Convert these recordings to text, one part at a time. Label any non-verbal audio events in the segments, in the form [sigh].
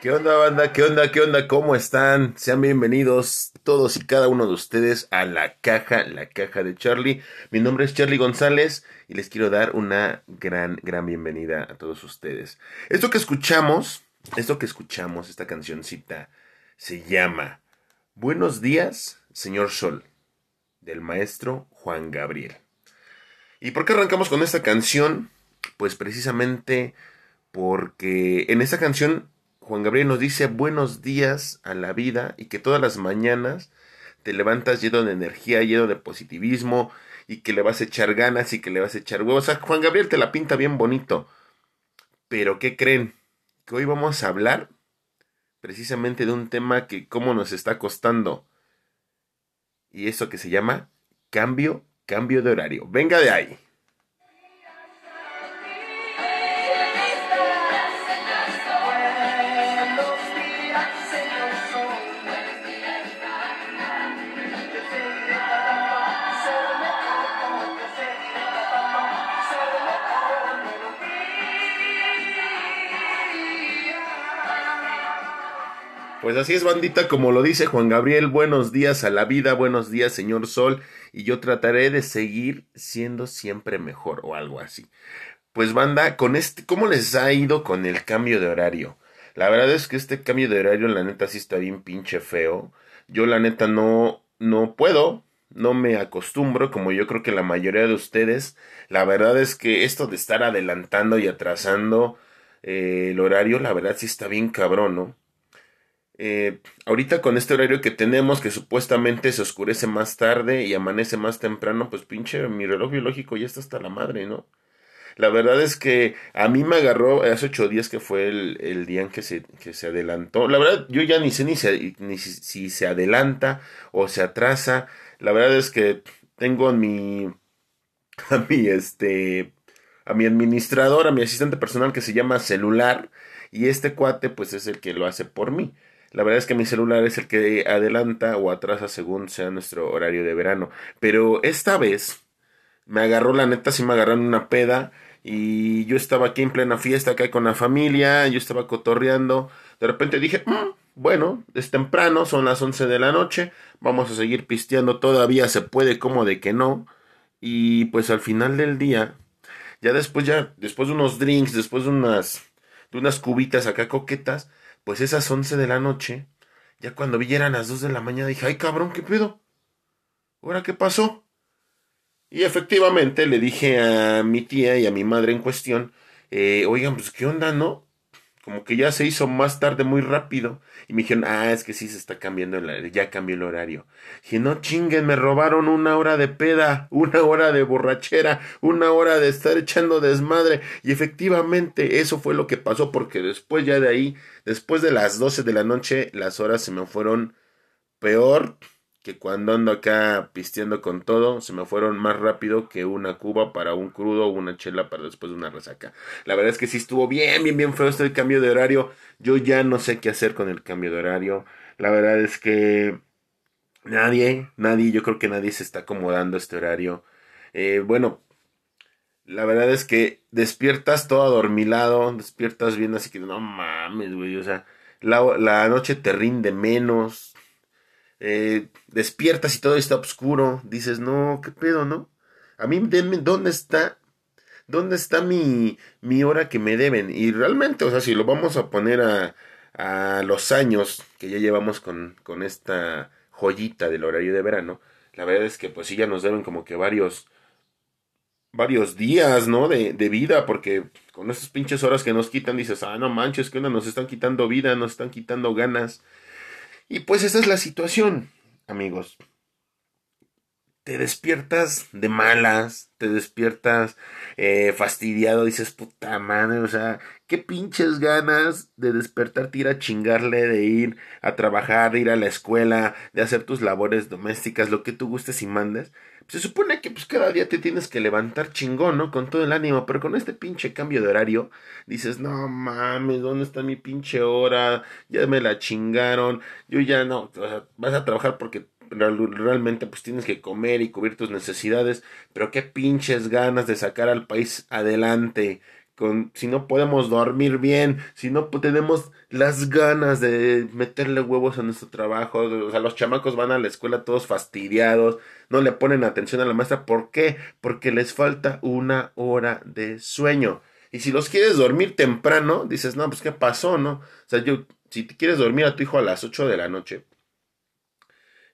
¿Qué onda, banda? ¿Qué onda? ¿Qué onda? ¿Cómo están? Sean bienvenidos todos y cada uno de ustedes a la caja, la caja de Charlie. Mi nombre es Charlie González y les quiero dar una gran, gran bienvenida a todos ustedes. Esto que escuchamos, esto que escuchamos, esta cancioncita, se llama Buenos días, señor Sol, del maestro Juan Gabriel. ¿Y por qué arrancamos con esta canción? Pues precisamente porque en esta canción Juan Gabriel nos dice buenos días a la vida y que todas las mañanas te levantas lleno de energía, lleno de positivismo y que le vas a echar ganas y que le vas a echar huevos. O sea, Juan Gabriel te la pinta bien bonito. Pero ¿qué creen? Que hoy vamos a hablar precisamente de un tema que cómo nos está costando. Y eso que se llama cambio, cambio de horario. Venga de ahí. Pues así es, bandita, como lo dice Juan Gabriel, buenos días a la vida, buenos días, señor Sol, y yo trataré de seguir siendo siempre mejor o algo así. Pues banda, con este, ¿cómo les ha ido con el cambio de horario? La verdad es que este cambio de horario, la neta, sí está bien pinche feo. Yo, la neta, no, no puedo, no me acostumbro, como yo creo que la mayoría de ustedes. La verdad es que esto de estar adelantando y atrasando eh, el horario, la verdad sí está bien cabrón, ¿no? Eh, ahorita con este horario que tenemos, que supuestamente se oscurece más tarde y amanece más temprano, pues pinche mi reloj biológico ya está hasta la madre, ¿no? La verdad es que a mí me agarró hace ocho días que fue el, día en que se, que se adelantó. La verdad, yo ya ni sé ni, ni si, si, se adelanta o se atrasa. La verdad es que tengo a mi, a mi, este, a mi administrador, a mi asistente personal que se llama celular y este cuate pues es el que lo hace por mí. La verdad es que mi celular es el que adelanta o atrasa según sea nuestro horario de verano. Pero esta vez me agarró, la neta, sí me agarraron una peda. Y yo estaba aquí en plena fiesta, acá con la familia. Yo estaba cotorreando. De repente dije, mm, bueno, es temprano, son las 11 de la noche. Vamos a seguir pisteando. Todavía se puede, como de que no. Y pues al final del día, ya después, ya, después de unos drinks, después de unas, de unas cubitas acá coquetas pues esas once de la noche, ya cuando vi eran las dos de la mañana, dije, ay cabrón, ¿qué pedo? ¿Ahora qué pasó? Y efectivamente le dije a mi tía y a mi madre en cuestión, eh, oigan, pues qué onda, ¿no? Como que ya se hizo más tarde muy rápido. Y me dijeron, ah, es que sí se está cambiando el ya cambió el horario. Dije, no chinguen, me robaron una hora de peda, [laughs] una hora de borrachera, una hora de estar echando desmadre. Y efectivamente eso fue lo que pasó porque después ya de ahí, después de las 12 de la noche, las horas se me fueron peor que cuando ando acá pisteando con todo, se me fueron más rápido que una cuba para un crudo o una chela para después de una resaca. La verdad es que sí estuvo bien, bien, bien feo este cambio de horario. Yo ya no sé qué hacer con el cambio de horario. La verdad es que nadie, nadie, yo creo que nadie se está acomodando a este horario. Eh, bueno, la verdad es que despiertas todo adormilado, despiertas bien así que no mames, güey, o sea, la, la noche te rinde menos eh, despiertas y todo está oscuro, dices, no, qué pedo, ¿no? A mí, denme, ¿dónde está? ¿Dónde está mi, mi hora que me deben? Y realmente, o sea, si lo vamos a poner a, a los años que ya llevamos con, con esta joyita del horario de verano, la verdad es que pues sí ya nos deben como que varios varios días, ¿no? De, de vida, porque con esas pinches horas que nos quitan dices, ah, no manches, que onda, nos están quitando vida, nos están quitando ganas. Y pues esa es la situación, amigos. Te despiertas de malas, te despiertas eh, fastidiado, dices, puta madre, o sea, qué pinches ganas de despertarte, ir a chingarle, de ir a trabajar, de ir a la escuela, de hacer tus labores domésticas, lo que tú gustes y mandes se supone que pues cada día te tienes que levantar chingón, ¿no? Con todo el ánimo, pero con este pinche cambio de horario, dices, no mames, ¿dónde está mi pinche hora? Ya me la chingaron, yo ya no, o sea, vas a trabajar porque realmente pues tienes que comer y cubrir tus necesidades, pero qué pinches ganas de sacar al país adelante si no podemos dormir bien, si no tenemos las ganas de meterle huevos a nuestro trabajo, o sea, los chamacos van a la escuela todos fastidiados, no le ponen atención a la maestra, ¿por qué? Porque les falta una hora de sueño. Y si los quieres dormir temprano, dices, no, pues qué pasó, ¿no? O sea, yo, si te quieres dormir a tu hijo a las 8 de la noche,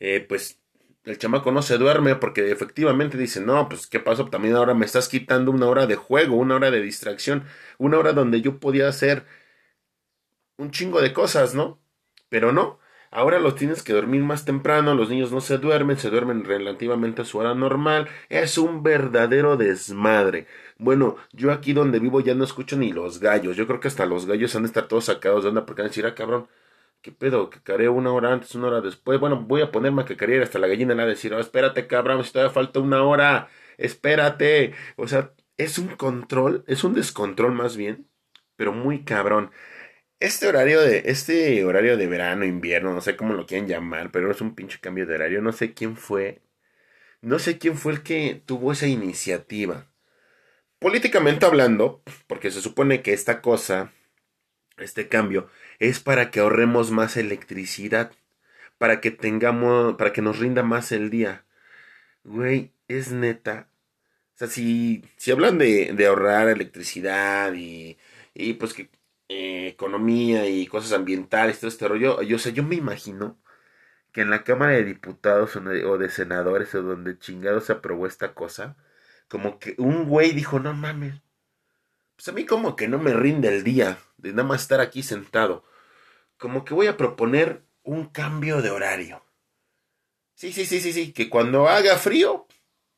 eh, pues el chamaco no se duerme porque efectivamente dice, no, pues qué pasó, también ahora me estás quitando una hora de juego, una hora de distracción, una hora donde yo podía hacer un chingo de cosas, ¿no? Pero no, ahora los tienes que dormir más temprano, los niños no se duermen, se duermen relativamente a su hora normal, es un verdadero desmadre. Bueno, yo aquí donde vivo ya no escucho ni los gallos, yo creo que hasta los gallos han de estar todos sacados de onda porque van a decir, ah, cabrón, ¿Qué pedo? Careo una hora antes, una hora después. Bueno, voy a ponerme a que carear hasta la gallina le va a decir, oh, espérate, cabrón, si todavía falta una hora. Espérate. O sea, es un control, es un descontrol más bien, pero muy cabrón. Este horario de, este horario de verano, invierno, no sé cómo lo quieren llamar, pero es un pinche cambio de horario. No sé quién fue. No sé quién fue el que tuvo esa iniciativa. Políticamente hablando, porque se supone que esta cosa, este cambio, es para que ahorremos más electricidad, para que tengamos, para que nos rinda más el día. Güey, es neta. O sea, si, si hablan de, de ahorrar electricidad y, y pues que eh, economía y cosas ambientales, todo este rollo, yo, o sea, yo me imagino que en la Cámara de Diputados o de, o de Senadores o donde chingado se aprobó esta cosa, como que un güey dijo, no mames, pues a mí como que no me rinde el día de nada más estar aquí sentado. Como que voy a proponer un cambio de horario. Sí, sí, sí, sí, sí, que cuando haga frío,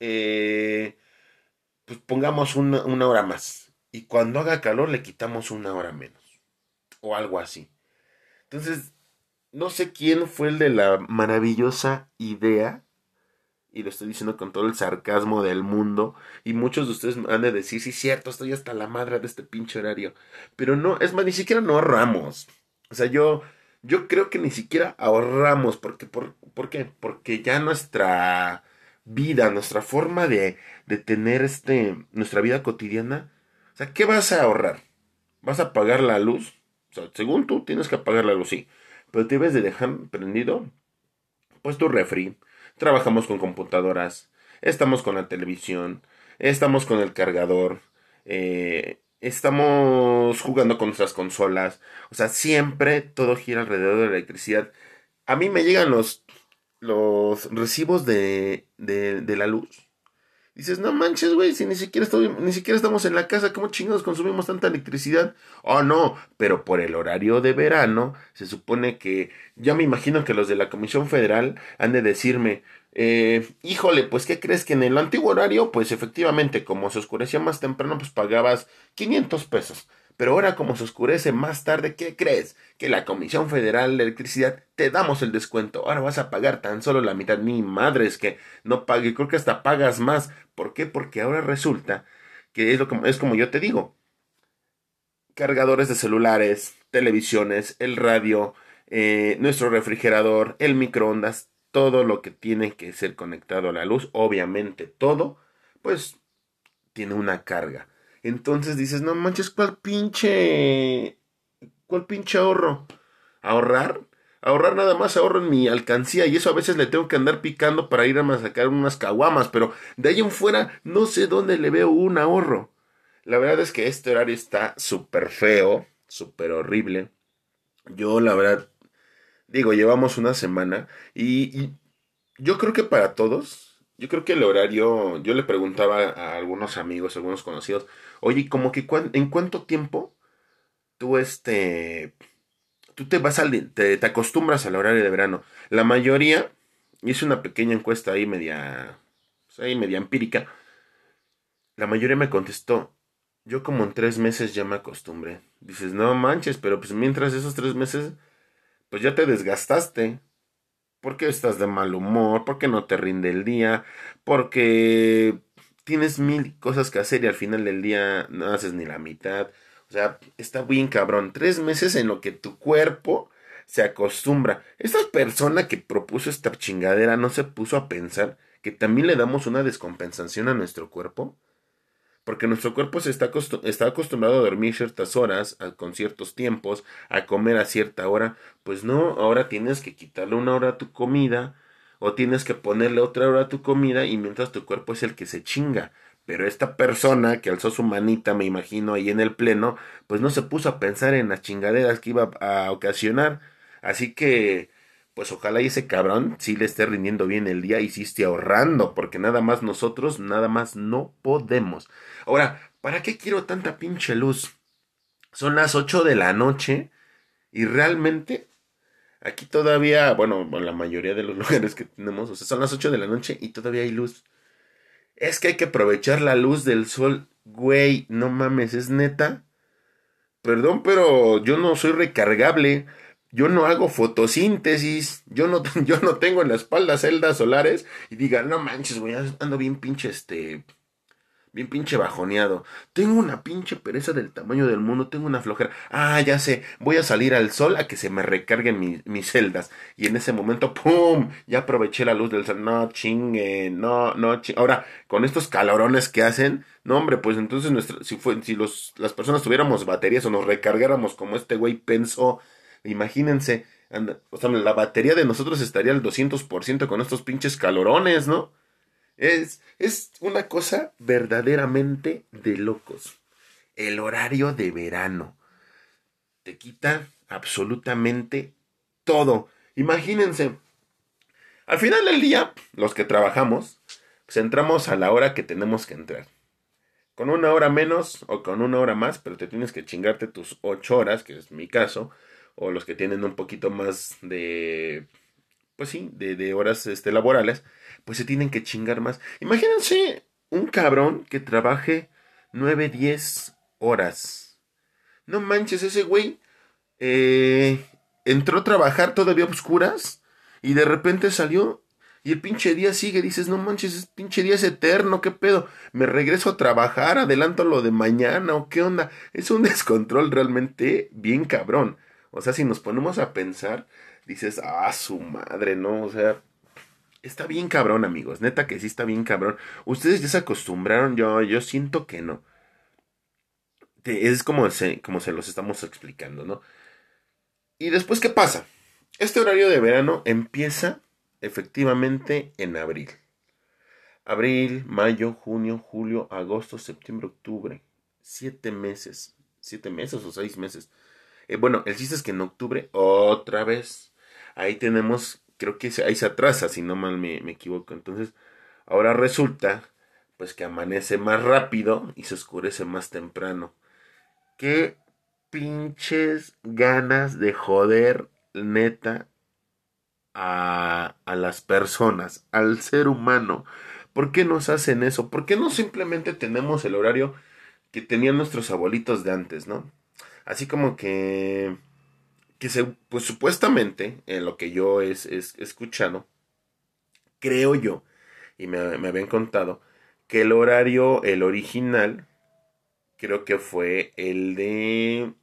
eh, pues pongamos una, una hora más. Y cuando haga calor le quitamos una hora menos. O algo así. Entonces, no sé quién fue el de la maravillosa idea y lo estoy diciendo con todo el sarcasmo del mundo, y muchos de ustedes han de decir, sí, cierto, estoy hasta la madre de este pinche horario, pero no, es más, ni siquiera no ahorramos. O sea, yo, yo creo que ni siquiera ahorramos, porque, por, ¿por qué? Porque ya nuestra vida, nuestra forma de, de tener este, nuestra vida cotidiana, o sea, ¿qué vas a ahorrar? ¿Vas a pagar la luz? O sea, según tú tienes que apagar la luz, sí, pero te debes de dejar prendido, pues tu refri, trabajamos con computadoras, estamos con la televisión, estamos con el cargador, eh, estamos jugando con nuestras consolas, o sea, siempre todo gira alrededor de la electricidad. A mí me llegan los, los recibos de, de, de la luz Dices, no manches, güey, si ni siquiera, ni siquiera estamos en la casa, ¿cómo chingados consumimos tanta electricidad? Oh, no, pero por el horario de verano, se supone que, ya me imagino que los de la Comisión Federal han de decirme, eh, híjole, pues, ¿qué crees que en el antiguo horario, pues efectivamente, como se oscurecía más temprano, pues pagabas 500 pesos. Pero ahora como se oscurece más tarde, ¿qué crees? Que la Comisión Federal de Electricidad te damos el descuento. Ahora vas a pagar tan solo la mitad. Ni madres que no pague. Creo que hasta pagas más. ¿Por qué? Porque ahora resulta que es, lo que, es como yo te digo. Cargadores de celulares, televisiones, el radio, eh, nuestro refrigerador, el microondas, todo lo que tiene que ser conectado a la luz, obviamente todo, pues tiene una carga. Entonces dices, no manches, ¿cuál pinche... ¿Cuál pinche ahorro? ¿Ahorrar? Ahorrar nada más ahorro en mi alcancía y eso a veces le tengo que andar picando para ir a sacar unas caguamas, pero de ahí en fuera no sé dónde le veo un ahorro. La verdad es que este horario está súper feo, súper horrible. Yo la verdad, digo, llevamos una semana y, y yo creo que para todos, yo creo que el horario, yo le preguntaba a algunos amigos, a algunos conocidos, Oye, como que en cuánto tiempo tú este tú te vas al te, te acostumbras al horario de verano. La mayoría hice una pequeña encuesta ahí media pues ahí media empírica. La mayoría me contestó, yo como en tres meses ya me acostumbré. Dices, no manches, pero pues mientras esos tres meses, pues ya te desgastaste. ¿Por qué estás de mal humor? ¿Por qué no te rinde el día? Porque tienes mil cosas que hacer y al final del día no haces ni la mitad. O sea, está bien cabrón. Tres meses en lo que tu cuerpo se acostumbra. Esta persona que propuso esta chingadera no se puso a pensar que también le damos una descompensación a nuestro cuerpo. Porque nuestro cuerpo se está, está acostumbrado a dormir ciertas horas, con ciertos tiempos, a comer a cierta hora. Pues no, ahora tienes que quitarle una hora a tu comida o tienes que ponerle otra hora a tu comida y mientras tu cuerpo es el que se chinga. Pero esta persona que alzó su manita, me imagino, ahí en el pleno, pues no se puso a pensar en las chingaderas que iba a ocasionar. Así que, pues ojalá y ese cabrón sí le esté rindiendo bien el día y sí esté ahorrando, porque nada más nosotros, nada más no podemos. Ahora, ¿para qué quiero tanta pinche luz? Son las 8 de la noche y realmente aquí todavía, bueno, en la mayoría de los [laughs] lugares que tenemos, o sea, son las 8 de la noche y todavía hay luz. Es que hay que aprovechar la luz del sol. Güey, no mames, es neta. Perdón, pero yo no soy recargable. Yo no hago fotosíntesis. Yo no, [laughs] yo no tengo en la espalda celdas solares. Y diga, no manches, güey, ando bien pinche este bien pinche bajoneado. Tengo una pinche pereza del tamaño del mundo, tengo una flojera. Ah, ya sé, voy a salir al sol a que se me recarguen mis celdas. Y en ese momento, ¡pum! Ya aproveché la luz del sol. No, chingue, no, no, chingue. Ahora, con estos calorones que hacen, no, hombre, pues entonces nuestra, si, fue, si los, las personas tuviéramos baterías o nos recargáramos como este güey pensó, imagínense, o sea, la batería de nosotros estaría al 200% con estos pinches calorones, ¿no? Es, es una cosa verdaderamente de locos. El horario de verano te quita absolutamente todo. Imagínense, al final del día, los que trabajamos, pues entramos a la hora que tenemos que entrar. Con una hora menos o con una hora más, pero te tienes que chingarte tus ocho horas, que es mi caso, o los que tienen un poquito más de, pues sí, de, de horas este, laborales, pues se tienen que chingar más. Imagínense un cabrón que trabaje 9, 10 horas. No manches, ese güey eh, entró a trabajar todavía a oscuras y de repente salió y el pinche día sigue. Dices, no manches, ese pinche día es eterno, ¿qué pedo? Me regreso a trabajar, adelanto lo de mañana o qué onda. Es un [laughs] descontrol realmente bien cabrón. O sea, si nos ponemos a pensar, dices, ah, su madre, ¿no? O sea, Está bien cabrón, amigos. Neta que sí está bien cabrón. Ustedes ya se acostumbraron, yo, yo siento que no. Es como se, como se los estamos explicando, ¿no? Y después, ¿qué pasa? Este horario de verano empieza efectivamente en abril. Abril, mayo, junio, julio, agosto, septiembre, octubre. Siete meses. Siete meses o seis meses. Eh, bueno, el chiste es que en octubre, otra vez, ahí tenemos creo que ahí se atrasa, si no mal me, equivoco. Entonces, ahora resulta, pues que amanece más rápido y se oscurece más temprano. Qué pinches ganas de joder, neta, a, a las personas, al ser humano. ¿Por qué nos hacen eso? ¿Por qué no simplemente tenemos el horario que tenían nuestros abuelitos de antes, no? Así como que que se, pues supuestamente, en lo que yo he escuchado, creo yo, y me, me habían contado, que el horario, el original, creo que fue el de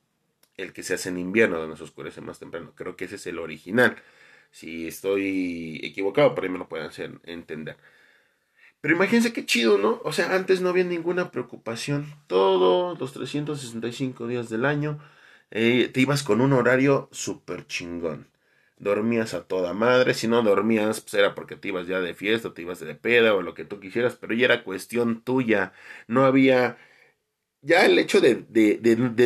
el que se hace en invierno, donde se oscurece más temprano. Creo que ese es el original. Si estoy equivocado, por ahí me lo pueden hacer entender. Pero imagínense qué chido, ¿no? O sea, antes no había ninguna preocupación. Todos los 365 días del año eh, te ibas con un horario súper chingón. Dormías a toda madre, si no dormías, pues era porque te ibas ya de fiesta, te ibas de peda o lo que tú quisieras, pero ya era cuestión tuya. No había. Ya el hecho de,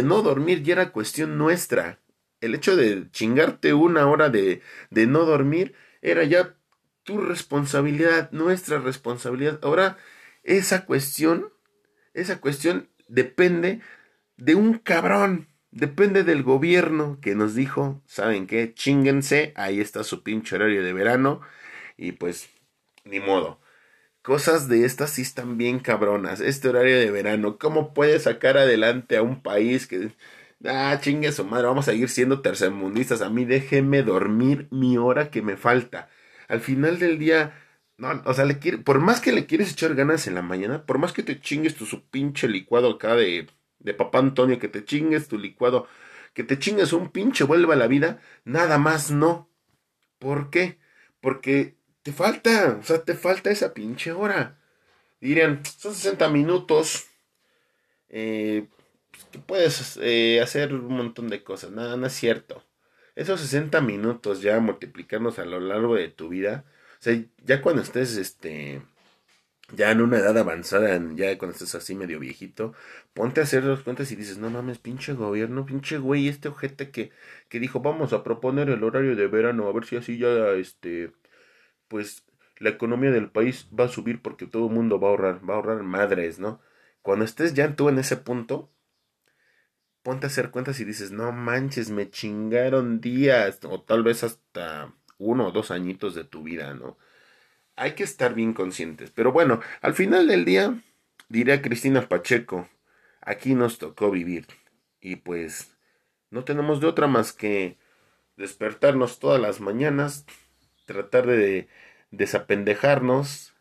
no dormir ya era cuestión nuestra. El hecho de chingarte una hora de no dormir era ya tu responsabilidad, nuestra responsabilidad. Ahora, esa cuestión, esa cuestión depende de un cabrón Depende del gobierno que nos dijo, ¿saben qué? Chinguense, ahí está su pinche horario de verano y pues ni modo. Cosas de estas sí están bien cabronas. Este horario de verano, ¿cómo puede sacar adelante a un país que... Ah, chingue su madre, vamos a seguir siendo tercermundistas. A mí déjeme dormir mi hora que me falta. Al final del día, o sea, por más que le quieres echar ganas en la mañana, por más que te chingues tu su pinche licuado acá de de papá Antonio, que te chingues tu licuado, que te chingues un pinche vuelva a la vida, nada más no. ¿Por qué? Porque te falta, o sea, te falta esa pinche hora. Dirían, son 60 minutos. eh, pues, puedes eh, hacer un montón de cosas. Nada, no es cierto. Esos 60 minutos ya multiplicarnos a lo largo de tu vida. O sea, ya cuando estés, este, ya en una edad avanzada, ya cuando estés así medio viejito, ponte a hacer los cuentas y dices, no mames, pinche gobierno, pinche güey, este ojete que, que dijo, vamos a proponer el horario de verano, a ver si así ya, este, pues, la economía del país va a subir porque todo el mundo va a ahorrar, va a ahorrar madres, ¿no? Cuando estés ya tú en ese punto, ponte a hacer cuentas y dices, no manches, me chingaron días, o tal vez hasta uno o dos añitos de tu vida, ¿no? hay que estar bien conscientes. Pero bueno, al final del día, diré a Cristina Pacheco, aquí nos tocó vivir. Y pues no tenemos de otra más que despertarnos todas las mañanas, tratar de desapendejarnos,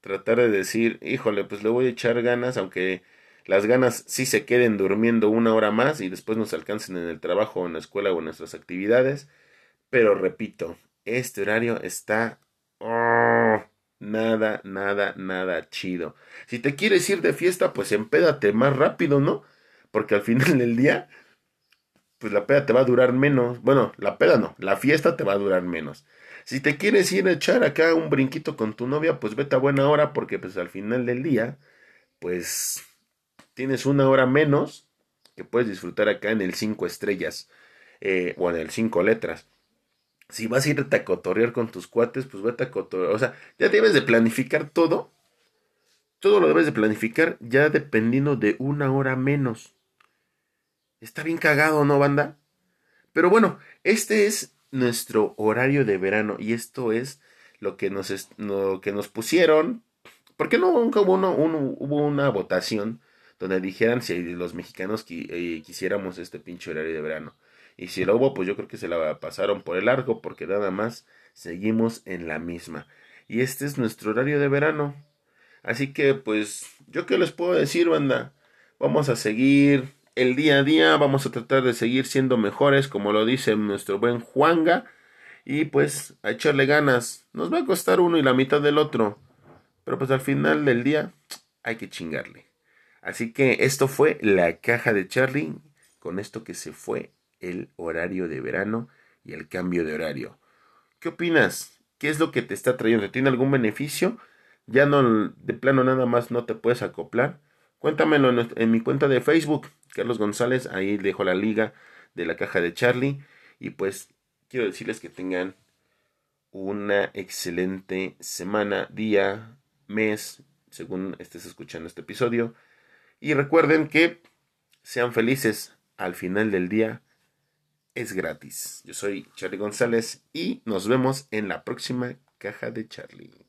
tratar de decir, híjole, pues le voy a echar ganas, aunque las ganas sí se queden durmiendo una hora más y después nos alcancen en el trabajo, en la escuela o en nuestras actividades. Pero repito, este horario está nada, nada, nada chido. Si te quieres ir de fiesta, pues empédate más rápido, ¿no? Porque al final del día, pues la peda te va a durar menos. Bueno, la peda no, la fiesta te va a durar menos. Si te quieres ir a echar acá un brinquito con tu novia, pues vete a buena hora, porque pues al final del día, pues tienes una hora menos que puedes disfrutar acá en el 5 estrellas eh, o en el 5 letras si vas a irte a cotorrear con tus cuates, pues vete a cotorrear. O sea, ya debes de planificar todo. Todo lo debes de planificar ya dependiendo de una hora menos. Está bien cagado, ¿no, banda? Pero bueno, este es nuestro horario de verano y esto es lo que nos, lo que nos pusieron. ¿Por qué no nunca hubo una votación donde dijeran si los mexicanos eh, quisiéramos este pinche horario de verano? Y si lo hubo, pues yo creo que se la pasaron por el arco porque nada más seguimos en la misma. Y este es nuestro horario de verano. Así que pues yo qué les puedo decir, banda. Vamos a seguir el día a día, vamos a tratar de seguir siendo mejores, como lo dice nuestro buen Juanga. Y pues a echarle ganas. Nos va a costar uno y la mitad del otro. Pero pues al final del día hay que chingarle. Así que esto fue la caja de Charlie. Con esto que se fue el horario de verano y el cambio de horario. ¿Qué opinas? ¿Qué es lo que te está trayendo? ¿Tiene algún beneficio? ¿Ya no, de plano nada más no te puedes acoplar? Cuéntamelo en, mi cuenta de Facebook, Carlos González, ahí dejo la liga de la caja de Charlie. Y pues quiero decirles que tengan una excelente semana, día, mes, según estés escuchando este episodio. Y recuerden que sean felices al final del día es gratis. Yo soy Charlie González y nos vemos en la próxima caja de Charlie.